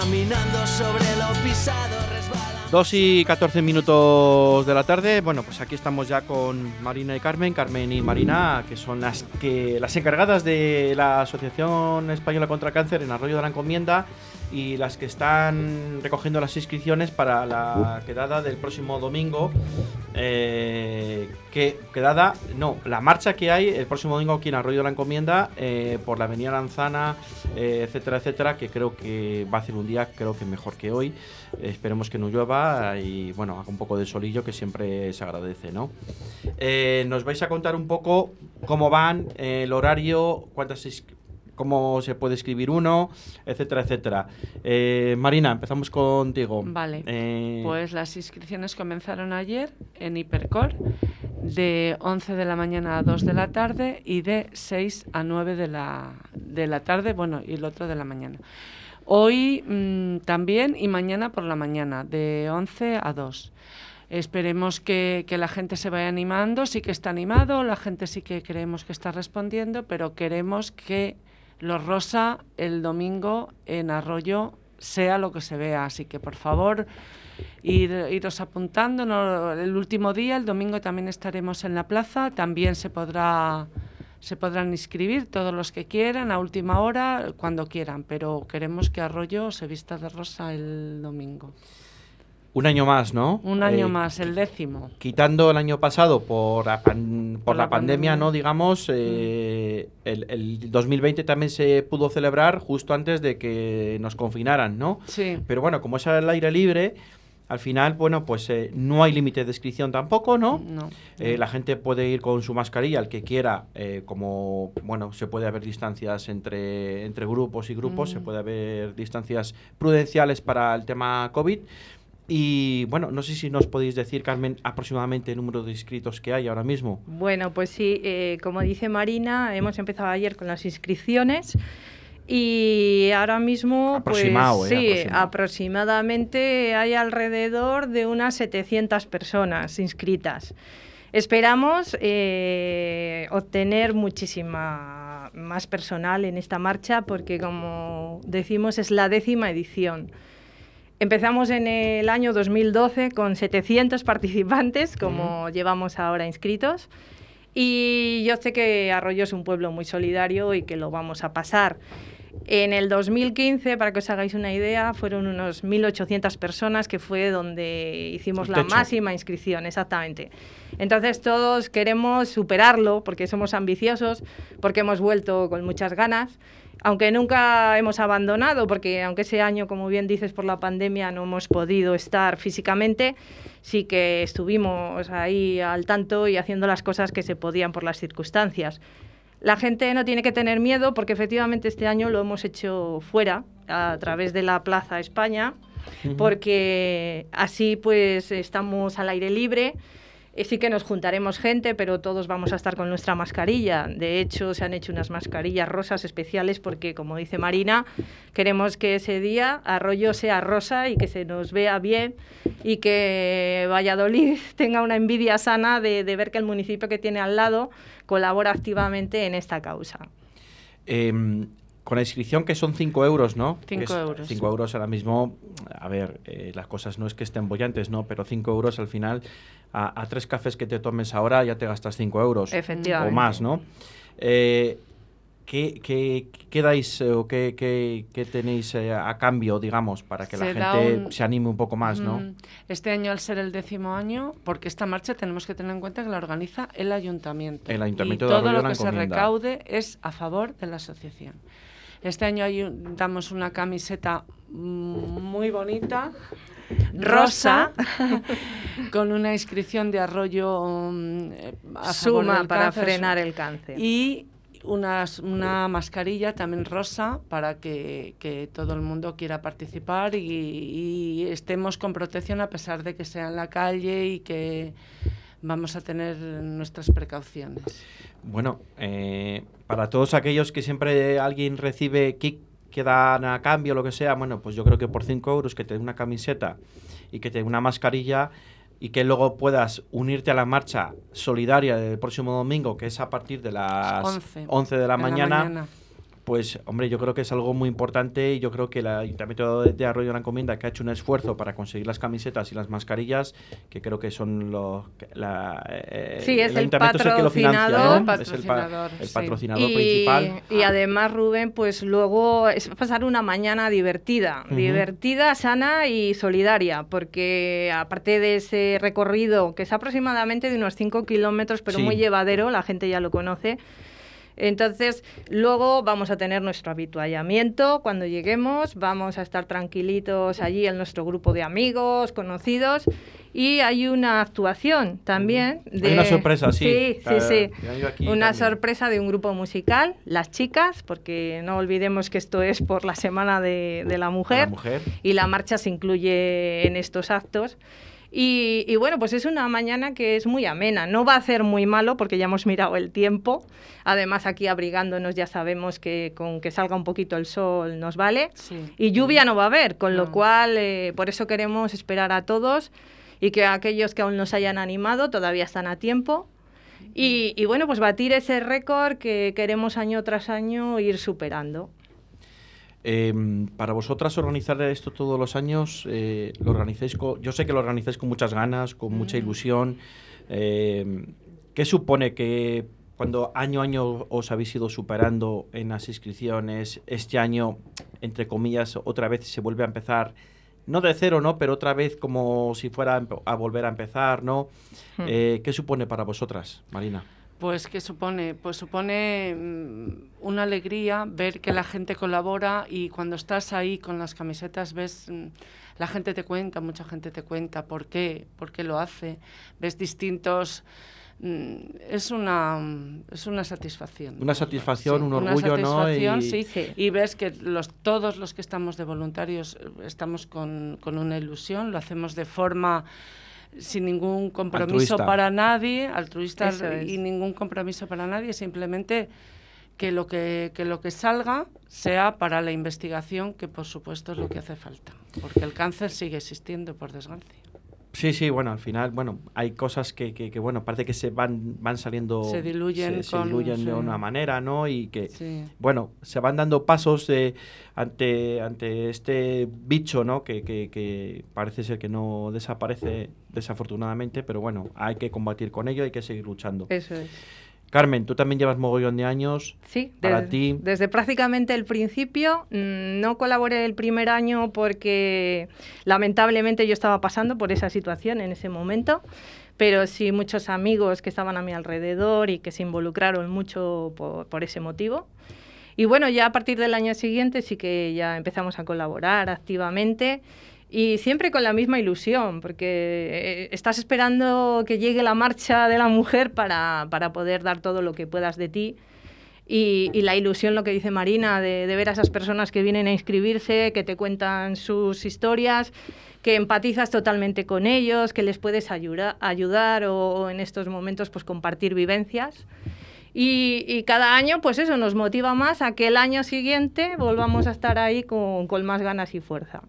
caminando sobre lo pisado, resbala. 2 y 14 minutos de la tarde. Bueno, pues aquí estamos ya con Marina y Carmen, Carmen y Marina, que son las que las encargadas de la Asociación Española contra el Cáncer en Arroyo de la Encomienda y las que están recogiendo las inscripciones para la quedada del próximo domingo. eh, que quedada, no, la marcha que hay el próximo domingo aquí en Arroyo de la Encomienda eh, por la Avenida Lanzana, eh, etcétera, etcétera, que creo que va a ser un día, creo que mejor que hoy. Esperemos que no llueva y bueno, haga un poco de solillo que siempre se agradece, ¿no? Nos vais a contar un poco cómo van, el horario, cuántas is- cómo se puede escribir uno, etcétera, etcétera. Eh, Marina, empezamos contigo. Vale. Eh, Pues las inscripciones comenzaron ayer en Hipercor de 11 de la mañana a 2 de la tarde y de 6 a 9 de la, de la tarde, bueno, y el otro de la mañana. Hoy mm, también y mañana por la mañana, de 11 a 2. Esperemos que, que la gente se vaya animando, sí que está animado, la gente sí que creemos que está respondiendo, pero queremos que los rosa el domingo en Arroyo sea lo que se vea. Así que por favor, ir, iros apuntando. no- el último día, el domingo también estaremos en la plaza. También se podrá se podrán inscribir todos los que quieran a última hora, cuando quieran, pero queremos que Arroyo se vista de rosa el domingo. Un año más, ¿no? Un año Eh, más, el décimo. Quitando el año pasado por la, pan- por Por la la pandemia, pandemia. ¿no? Digamos, eh, el, el 2020 también se pudo celebrar justo antes de que nos confinaran, ¿no? Sí. Pero bueno, como es al aire libre, al final, bueno, pues eh, no hay límite de inscripción tampoco, ¿no? No. Eh, la gente puede ir con su mascarilla, el que quiera, eh, como, bueno, se puede haber distancias entre, entre grupos y grupos, se Mm. puede haber distancias prudenciales para el tema COVID. Y bueno, no sé si nos podéis decir, Carmen, aproximadamente el número de inscritos que hay ahora mismo. Bueno, pues sí, eh, como dice Marina, hemos empezado ayer con las inscripciones y ahora mismo, Aproximado, pues eh, sí, aproximado. aproximadamente hay alrededor de unas 700 personas inscritas. Esperamos eh, obtener muchísima más personal en esta marcha porque, como decimos, es la décima edición. Empezamos en el año 2012 con 700 participantes, como llevamos ahora inscritos. Y yo sé que Arroyo es un pueblo muy solidario y que lo vamos a pasar. En el 2015, para que os hagáis una idea, fueron unos 1.800 personas, que fue donde hicimos la máxima inscripción, exactamente. Entonces todos queremos superarlo porque somos ambiciosos, porque hemos vuelto con muchas ganas, aunque nunca hemos abandonado, porque aunque ese año, como bien dices, por la pandemia no hemos podido estar físicamente, sí que estuvimos ahí al tanto y haciendo las cosas que se podían por las circunstancias. La gente no tiene que tener miedo porque efectivamente este año lo hemos hecho fuera, a través de la Plaza España, porque así pues estamos al aire libre. Eh, sí que nos juntaremos gente, pero todos vamos a estar con nuestra mascarilla. De hecho, se han hecho unas mascarillas rosas especiales porque, como dice Marina, queremos que ese día Arroyo sea rosa y que se nos vea bien y que Valladolid tenga una envidia sana de, de ver que el municipio que tiene al lado colabora activamente en esta causa. Em, con la inscripción que son 5 euros, ¿no? Cinco Que es- euros. cinco euros ahora mismo, a ver, eh, las cosas no es que estén bollantes, ¿no? Pero 5 euros al final, a, a tres cafés que te tomes ahora ya te gastas 5 euros. Efectivamente. O más, ¿no? Eh, ¿qué, qué, qué dais eh, o qué, tenéis eh, a cambio, digamos, para que la Se gente un- se anime un poco más, no? Mm, Este año, al ser el décimo año, porque esta marcha tenemos que tener en cuenta que la organiza el ayuntamiento. El Ayuntamiento y de todo lo que se recaude es a favor de la asociación. Este año hay damos una camiseta muy bonita, rosa, con una inscripción de Arroyo mm, a Suma para cáncer, frenar el cáncer. y unas- una mascarilla también rosa para que, que todo el mundo quiera participar y, y estemos con protección a pesar de que sea en la calle y que vamos a tener nuestras precauciones. Bueno, eh, para todos aquellos que siempre alguien recibe kick que dan a cambio, lo que sea, bueno, pues yo creo que por 5 euros que te dé una camiseta y que te dé una mascarilla y que luego puedas unirte a la marcha solidaria del próximo domingo, que es a partir de las 11 11 de la mañana. Pues hombre, yo creo que es algo muy importante y yo creo que el Ayuntamiento de Arroyo de la Encomienda que ha hecho un esfuerzo para conseguir las camisetas y las mascarillas, que creo que son los... La, eh, sí, es el, patrocinador, es el, patrocinador principal. Y además, Rubén, pues luego es pasar una mañana divertida, divertida, sana y solidaria, porque aparte de ese recorrido, que es aproximadamente de unos 5 kilómetros, pero muy llevadero, la gente ya lo conoce, entonces, luego vamos a tener nuestro habituallamiento cuando lleguemos, vamos a estar tranquilitos allí en nuestro grupo de amigos, conocidos, y hay una actuación también. De... Hay una sorpresa, sí. Sí, sí, sí. Una sorpresa de un grupo musical, Las Chicas, porque no olvidemos que esto es por la Semana de, la, mujer, la mujer, y la marcha se incluye en estos actos. Y, bueno, pues es una mañana que es muy amena. No va a ser muy malo porque ya hemos mirado el tiempo. Además, aquí abrigándonos ya sabemos que con que salga un poquito el sol nos vale. Y lluvia no va a haber, con lo cual eh, por eso queremos esperar a todos y que aquellos que aún nos hayan animado todavía están a tiempo. Y, y bueno, pues batir ese récord que queremos año tras año ir superando. Em, para vosotras organizar esto todos los años, eh, lo organizáis yo sé que lo organizáis con muchas ganas, con mucha mm. ilusión. Em, ¿Qué supone que cuando año a año os habéis ido superando en las inscripciones, este año, entre comillas, otra vez se vuelve a empezar, no de cero, ¿no? Pero otra vez como si fuera a volver a empezar, ¿no? Hmm. Eh, ¿Qué supone para vosotras, Marina? Pues que supone, pues supone mm, una alegría ver que la gente colabora y cuando estás ahí con las camisetas ves mm, la gente te cuenta, mucha gente te cuenta por qué, por qué lo hace, ves distintos mm, es una es una satisfacción. Una satisfacción, un orgullo, ¿no? Y... Sí, y ves que los todos los que estamos de voluntarios eh, estamos con, con una ilusión, lo hacemos de forma sin ningún compromiso para nadie, altruista y ningún compromiso para nadie, simplemente que lo que, que lo que salga sea para la investigación, que por supuesto es lo que hace falta, porque el cáncer sigue existiendo, por desgracia. Sí, sí, bueno, al final, bueno, hay cosas que, que, bueno, parece que se van, van saliendo... Se diluyen, se, diluyen de una manera, ¿no? Y que, bueno, se van dando pasos ante, ante este bicho, ¿no? Que, que, que parece ser que no desaparece desafortunadamente, pero bueno, hay que combatir con ello, hay que seguir luchando. Eso es. Carmen, tú también llevas mogollón de años. Sí, para desde, ti. Desde prácticamente el principio. Mm, no colaboré el primer año porque lamentablemente yo estaba pasando por esa situación en ese momento, pero sí muchos amigos que estaban a mi alrededor y que se involucraron mucho por, por ese motivo. Y bueno, ya a partir del año siguiente sí que ya empezamos a colaborar activamente y siempre con la misma ilusión, porque eh, estás esperando que llegue la marcha de la mujer para, para poder dar todo lo que puedas de ti. Y, la ilusión, lo que dice Marina, de, ver a esas personas que vienen a inscribirse, que te cuentan sus historias, que empatizas totalmente con ellos, que les puedes ayuda, ayudar o, o, en estos momentos pues compartir vivencias. Y, y, cada año, pues eso, nos motiva más a que el año siguiente volvamos a estar ahí con, con más ganas y fuerza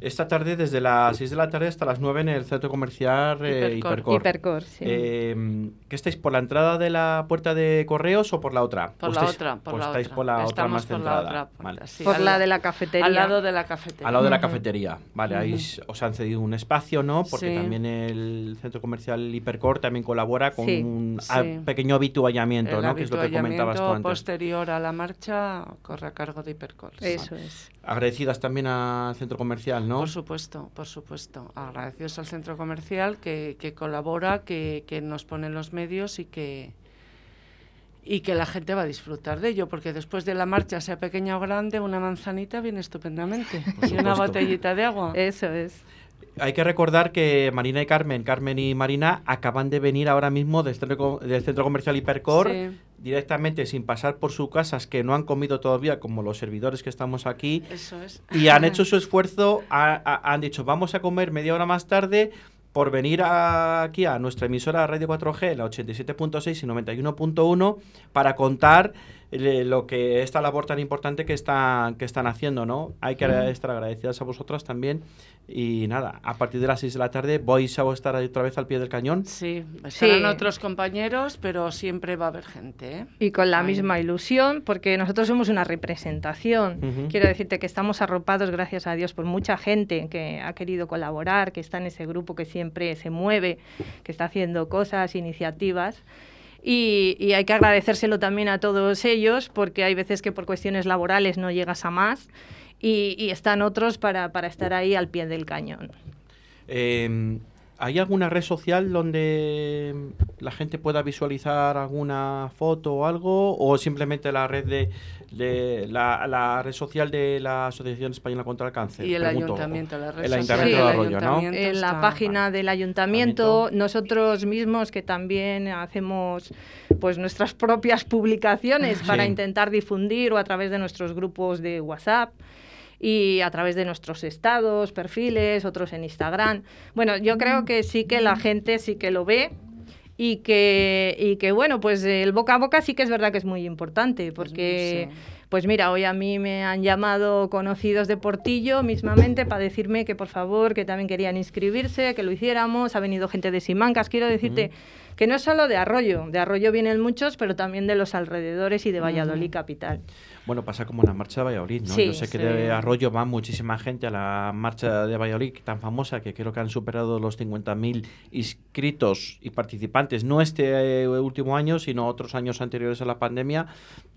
esta tarde desde las 6 de la tarde hasta las 9 en el centro comercial eh, Hipercor. Hipercor. sí. Eh, ¿Qué estáis por la entrada de la puerta de correos o por la otra? Por la otra, por la estáis otra. por la otra más por centrada. La otra vale. sí, por la de la cafetería. Al lado de la cafetería. Al lado de la cafetería. Vale, uh -huh. ahí os han cedido un espacio, ¿no? Porque sí. también el centro comercial Hipercor también colabora con sí, un sí. pequeño habituallamiento, el ¿no? Que es lo que comentabas tú antes. posterior a la marcha corre a cargo de Hipercor. Eso es. Agradecidas también al centro comercial, ¿no? Por supuesto, por supuesto. Agradecidos al centro comercial que, que colabora, que, que, nos pone los medios y que y que la gente va a disfrutar de ello, porque después de la marcha, sea pequeña o grande, una manzanita viene estupendamente. y una botellita de agua. Eso es. Hay que recordar que Marina y Carmen, Carmen y Marina, acaban de venir ahora mismo del centro, del centro comercial Hipercor, sí. Directamente sin pasar por sus casas, que no han comido todavía, como los servidores que estamos aquí. Eso es. Y han hecho su esfuerzo, han dicho, vamos a comer media hora más tarde por venir a, aquí a nuestra emisora Radio 4G, la 87.6 y 91.1, para contar lo que esta labor tan importante que están, que están haciendo, ¿no? Hay que Mm. estar agradecidas a vosotras también. Y nada, a partir de las 6 de la tarde vais a estar ahí otra vez al pie del cañón. Sí, estarán Sí. otros compañeros, pero siempre va a haber gente. ¿eh? Y con la misma ilusión, porque nosotros somos una representación. Quiero decirte que estamos arropados, gracias a Dios, por mucha gente que ha querido colaborar, que está en ese grupo que siempre se mueve, que está haciendo cosas, iniciativas. Y, hay que agradecérselo también a todos ellos, porque hay veces que por cuestiones laborales no llegas a más. Y, están otros para, para estar ahí al pie del cañón. Eh, ¿Hay alguna red social donde la gente pueda visualizar alguna foto o algo? ¿O simplemente la red de, de la, la red social de la Asociación Española contra el Cáncer? Y el Pregunto. ayuntamiento, la red El social Ayuntamiento del de Arroyo, ¿no? ayuntamiento en la página del ayuntamiento, nosotros mismos que también hacemos pues nuestras propias publicaciones para intentar difundir o a través de nuestros grupos de WhatsApp y a través de nuestros estados, perfiles, otros en Instagram. Bueno, yo creo que sí que la gente sí que lo ve y que, y que bueno, pues el boca a boca sí que es verdad que es muy importante, porque... Pues mira, hoy a mí me han llamado conocidos de Portillo mismamente para decirme que por favor, que también querían inscribirse, que lo hiciéramos. Ha venido gente de Simancas. Quiero decirte que no es solo de Arroyo, de Arroyo vienen muchos, pero también de los alrededores y de Valladolid capital. Bueno, pasa como en la marcha de Valladolid, ¿no? Sí, Yo sé que sí. de Arroyo va muchísima gente a la marcha de Valladolid, tan famosa que creo que han superado los 50.000 inscritos y participantes, no este eh, último año, sino otros años anteriores a la pandemia,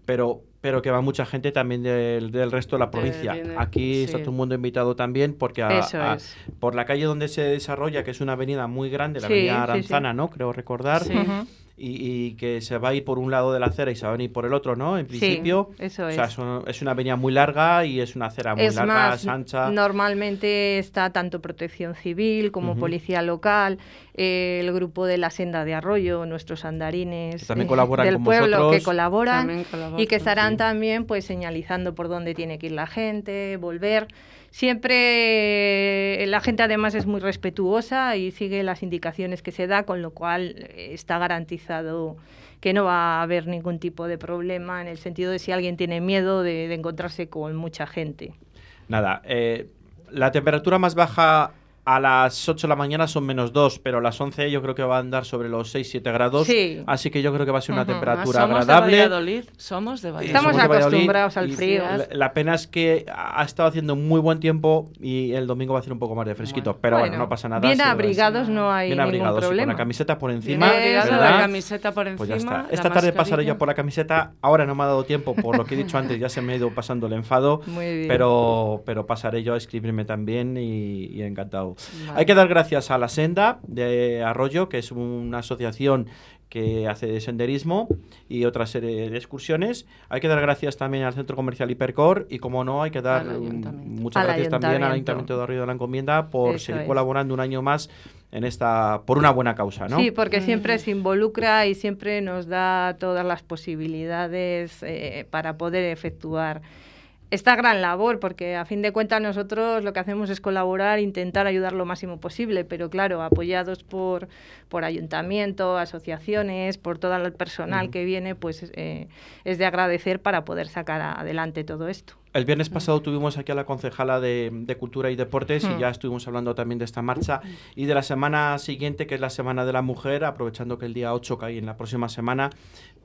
pero, pero que va mucha gente también del, del resto de la provincia. viene- Aquí está todo el mundo invitado también, porque a- por la calle donde se desarrolla, que es una avenida muy grande, la avenida. Aranzana, ¿no? Creo recordar. Sí. Y, y que se va a ir por un lado de la acera y se va a venir por el otro, ¿no? En Sí, principio. eso O sea, es. es, un- es una avenida muy larga y es una acera muy Es larga, más, es ancha. normalmente está tanto protección civil como policía local, eh, el grupo de la senda de Arroyo, nuestros andarines Que también eh, colaboran del con pueblo vosotros. que colaboran y que estarán sí. también pues señalizando por dónde tiene que ir la gente, volver. Siempre eh, la gente además es muy respetuosa y sigue las indicaciones que se da, con lo cual eh, está garantizado que no va a haber ningún tipo de problema en el sentido de si alguien tiene miedo de, encontrarse con mucha gente. Nada, eh, la temperatura más baja a las 8 de la mañana son menos 2, pero a las 11 yo creo que va a andar sobre los 6-7 grados. Sí. Así que yo creo que va a ser una Ujú. Además, temperatura somos agradable. de Valladolid, somos de Valladolid. Estamos de Valladolid acostumbrados al frío. La, la pena es que ha estado haciendo muy buen tiempo y el domingo va a hacer un poco más de fresquito. Bueno. pero bueno, Bueno, no pasa nada. Bien abrigados no hay Bien ningún abrigados, sí, con problema. la camiseta por Bien encima. ¿verdad? la camiseta por encima. Pues ya está. Esta tarde pasaré yo por la camiseta. Ahora no me ha dado tiempo, por lo que he dicho antes, ya se me ha ido pasando el enfado. Muy bien. Pero, pero pasaré yo a escribirme también y, y encantado. Vale. Hay que dar gracias a la Senda de Arroyo, que es una asociación que hace senderismo y otra serie de excursiones. Hay que dar gracias también al Centro Comercial Hipercor y, como no, hay que dar muchas Al gracias también al ayuntamiento. De Arroyo de la Encomienda por Eso seguir es. colaborando un año más en esta por una buena causa, ¿no? Sí, porque siempre Mm. se involucra y siempre nos da todas las posibilidades eh, para poder efectuar esta gran labor, porque a fin de cuentas nosotros lo que hacemos es colaborar, intentar ayudar lo máximo posible, pero claro, apoyados por, por ayuntamiento, asociaciones, por todo el personal que viene, pues eh, es de agradecer para poder sacar adelante todo esto. El viernes pasado tuvimos aquí a la concejala de, de Cultura y Deportes y ya estuvimos hablando también de esta marcha. Y de la semana siguiente, que es la Semana de la Mujer, aprovechando que el día 8 cae en la próxima semana,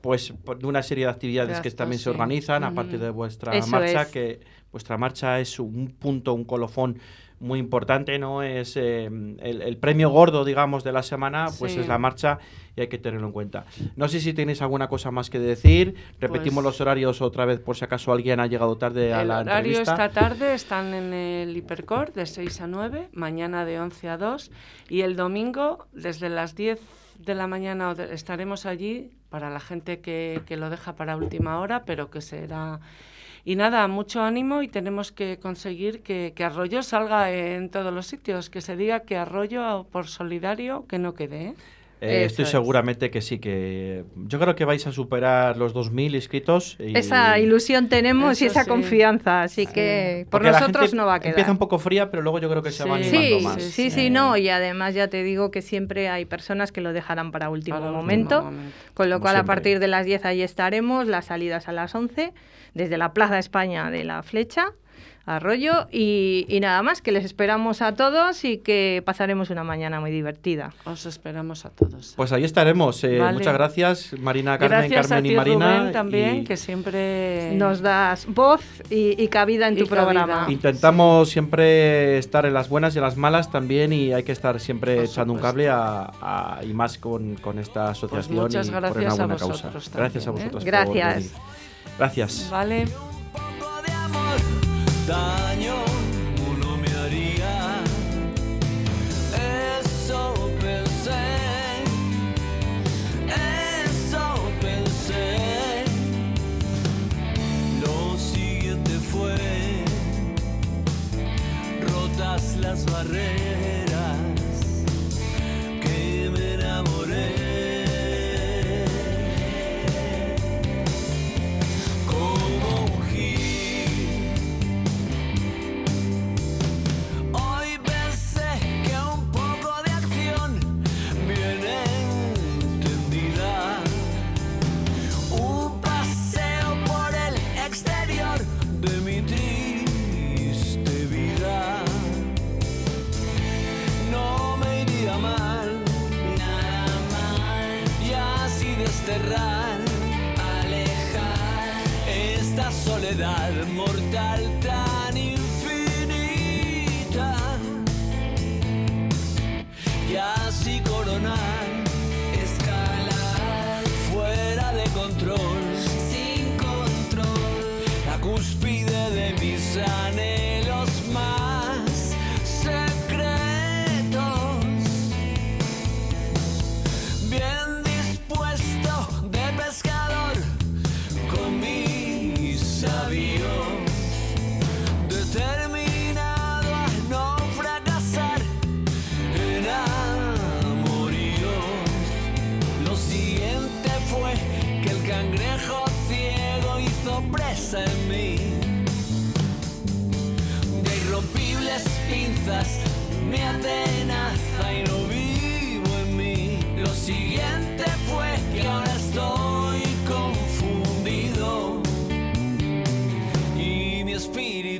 pues de una serie de actividades que también se organizan, aparte de vuestra Eso marcha, es. que vuestra marcha es un punto, un colofón muy importante, ¿no? Es eh, el, el premio gordo, digamos, de la semana, pues Sí. es la marcha y hay que tenerlo en cuenta. No sé si tenéis alguna cosa más que decir, repetimos Pues- los horarios otra vez por si acaso alguien ha llegado tarde a El la horario entrevista. esta tarde están en el Hipercor de 6 a 9, mañana de 11 a 2 y el domingo desde las 10 de la mañana estaremos allí para la gente que, que lo deja para última hora, pero que será... Y nada, mucho ánimo y tenemos que conseguir que, que Arroyo salga en todos los sitios, que se diga que Arroyo por solidario que no quede. ¿eh? Eh, estoy es. seguramente que sí, que yo creo que vais a superar los 2.000 inscritos. y- Esa ilusión tenemos y Eso esa sí. confianza, así Sí. que por Porque nosotros no va a quedar. Empieza un poco fría, pero luego yo creo que se va Sí. animando Sí, más. sí, sí, Eh, no, y además ya te digo que siempre hay personas que lo dejarán para último Para último momento, momento. con lo Como cual a siempre. partir de las 10 ahí estaremos, las salidas a las 11, desde la Plaza España de la Flecha, Arroyo, y, y nada más, que les esperamos a todos y que pasaremos una mañana muy divertida. Os esperamos a todos. Pues ahí estaremos. eh, Vale. Muchas gracias, Marina, Carmen, Gracias Carmen a y ti, Marina. Rubén, también, y que siempre... Nos das voz y, y cabida en Y tu programa. cabida. Intentamos siempre estar en las buenas y en las malas también y hay que estar siempre Por echando un supuesto. cable a, a- y más con, con esta asociación muchas y por gracias una a buena vosotros causa. también, gracias a ¿eh? vosotros. por Gracias. venir. Gracias. Vale. Daño uno me haría. Eso pensé, eso pensé. Lo siguiente fue rotas las barreras desterrar, alejar esta soledad mortal tan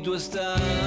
tú estás.